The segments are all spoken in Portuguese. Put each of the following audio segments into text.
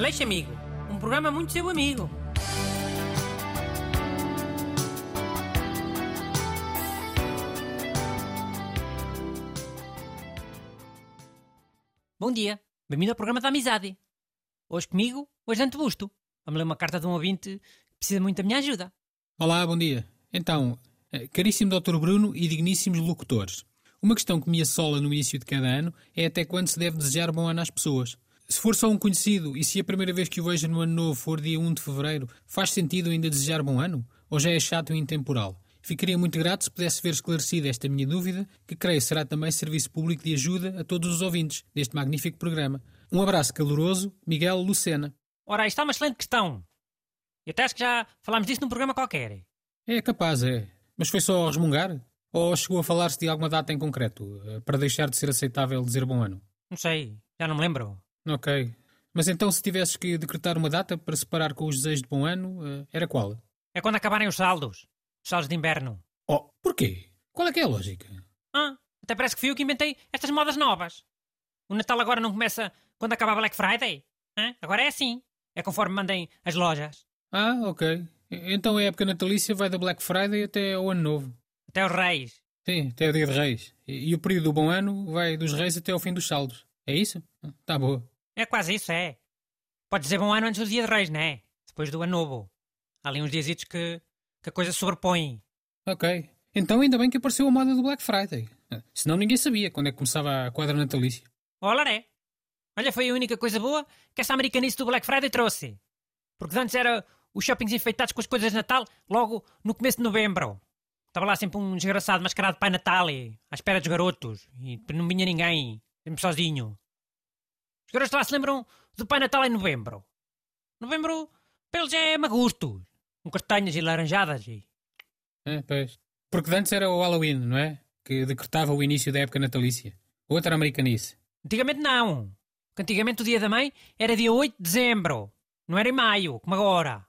Aleixo Amigo, um programa muito seu amigo. Bom dia, bem-vindo ao programa da amizade. Hoje comigo, o Agente Busto. Vamos ler uma carta de um ouvinte que precisa muito da minha ajuda. Olá, bom dia. Então, eh, caríssimo Dr. Bruno e digníssimos locutores, uma questão que me assola no início de cada ano é até quando se deve desejar bom ano às pessoas. Se for só um conhecido e se a primeira vez que o vejo no ano novo for dia 1 de fevereiro, faz sentido ainda desejar bom ano? Ou já é chato e intemporal? Ficaria muito grato se pudesse ver esclarecida esta minha dúvida, que creio será também serviço público de ajuda a todos os ouvintes deste magnífico programa. Um abraço caloroso, Miguel Lucena. Ora, isto é uma excelente questão. E até acho que já falámos disso num programa qualquer. É capaz, é. Mas foi só a resmungar? Ou chegou a falar-se de alguma data em concreto, eh, para deixar de ser aceitável dizer bom ano? Não sei, já não me lembro. Ok. Mas então, se tivesses que decretar uma data para separar com os desejos de bom ano, eh, era qual? É quando acabarem os saldos. Os saldos de inverno. Oh, porquê? Qual é que é a lógica? Ah, até parece que fui eu que inventei estas modas novas. O Natal agora não começa quando acaba Black Friday? Hã? Agora é assim. É conforme mandem as lojas. Ah, ok. Então a época natalícia vai da Black Friday até ao Ano Novo. Até os reis. Sim, até o dia de Reis. E, e o período do bom ano vai dos Reis até ao fim dos saldos. É isso? Tá boa. É quase isso, é. Pode dizer bom ano antes do dia de reis, não é? Depois do ano novo. Há ali uns diasitos que, que a coisa sobrepõe. Ok. Então ainda bem que apareceu a moda do Black Friday. Senão ninguém sabia quando é que começava a quadra natalícia. Olá, é. Olha, foi a única coisa boa que essa americanice do Black Friday trouxe. Porque antes era os shoppings enfeitados com as coisas de Natal logo no começo de novembro. Estava lá sempre um desgraçado mascarado de Pai Natal e à espera dos garotos. E não vinha ninguém, sempre sozinho. Os garotos lá se lembram do Pai Natal em novembro. Novembro, para eles é magustos. Com castanhas e laranjadas e... É, pois. Porque antes era o Halloween, não é? Que decretava o início da época natalícia. Outra americanice. Antigamente não. Porque antigamente o dia da mãe era dia 8 de dezembro. Não era em maio, como agora.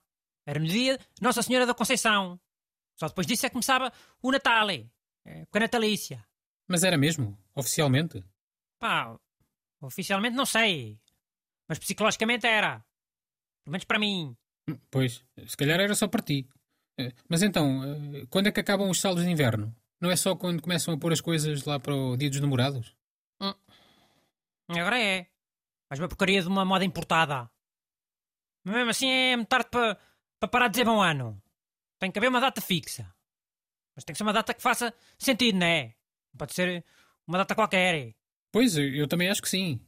Era no dia de Nossa Senhora da Conceição. Só depois disso é que começava o Natal. É, época natalícia. Mas era mesmo? Oficialmente? Pá, oficialmente não sei. Mas psicologicamente era. Pelo menos para mim. Hum, Pois, se calhar era só para ti. Eh, Mas então, eh, quando é que acabam os saldos de inverno? Não é só quando começam a pôr as coisas lá para o dia dos namorados? Agora é. Mais uma porcaria de uma moda importada. Mas mesmo assim é muito tarde para para parar de dizer bom ano. Tem que haver uma data fixa. Mas tem que ser uma data que faça sentido, não é? Não pode ser uma data qualquer. Pois, eu também acho que sim.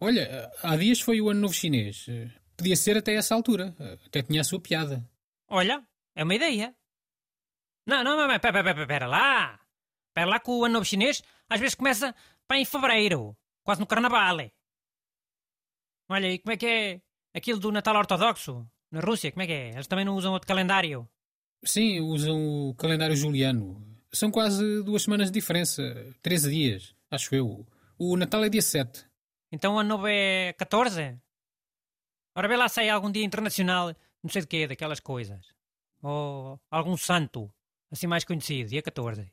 Olha, há dias foi o Ano Novo Chinês. Podia ser até essa altura. Até tinha a sua piada. Olha, é uma ideia. Não, não, mas pera, pera, pera lá. Pera lá que o ano novo chinês às vezes começa para em fevereiro, quase no carnaval. Olha, e como é que é aquilo do Natal Ortodoxo? Na Rússia, como é que é? Eles também não usam outro calendário. Sim, usam o calendário juliano. São quase duas semanas de diferença. 13 dias, acho eu. O Natal é dia 7. Então o ano novo é 14? Ora, vê lá há algum dia internacional, não sei de quê, daquelas coisas. Ou algum santo, assim mais conhecido, dia 14.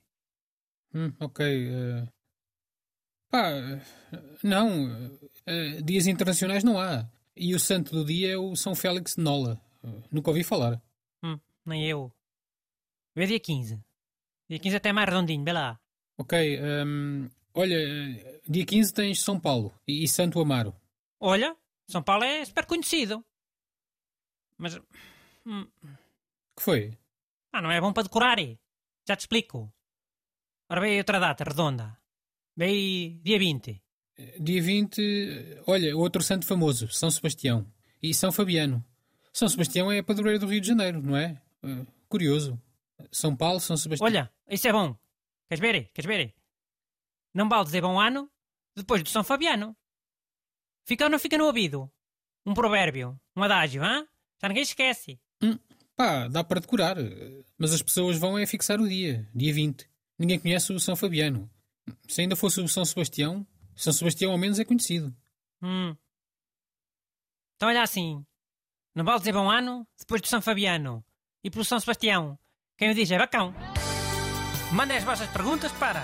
Hum, ok. eh. Pá, não. eh, dias internacionais não há. E o santo do dia é o São Félix de Nola. Eh, nunca ouvi falar. Hum, nem eu. Vê dia 15. Dia 15 até é mais redondinho, vê lá. Ok. ehm, olha, dia 15 tens São Paulo e, e Santo Amaro. Olha, São Paulo é super conhecido. Mas. hum, Que foi? ah, não é bom para decorar. é? Já te explico. Ora, aí outra data redonda. Aí dia 20. Eh, Dia 20, eh, olha, outro santo famoso, São Sebastião. E São Fabiano. São Sebastião é a padroeira do Rio de Janeiro, não é? Eh, curioso. São Paulo, São Sebastião. Olha, isso é bom. Queres ver? Queres ver? Não vale dizer bom ano depois do São Fabiano. Fica ou não fica no ouvido? Um provérbio, um adágio, hã? Já ninguém esquece. Pá, dá para decorar. Mas as pessoas vão é fixar o dia, dia 20. Ninguém conhece o São Fabiano. Se ainda fosse o São Sebastião, São Sebastião ao menos é conhecido. Hum. Então olha assim. Não vale dizer bom ano depois do São Fabiano. E pelo São Sebastião. Quem o diz é bacão. Mandem as vossas perguntas para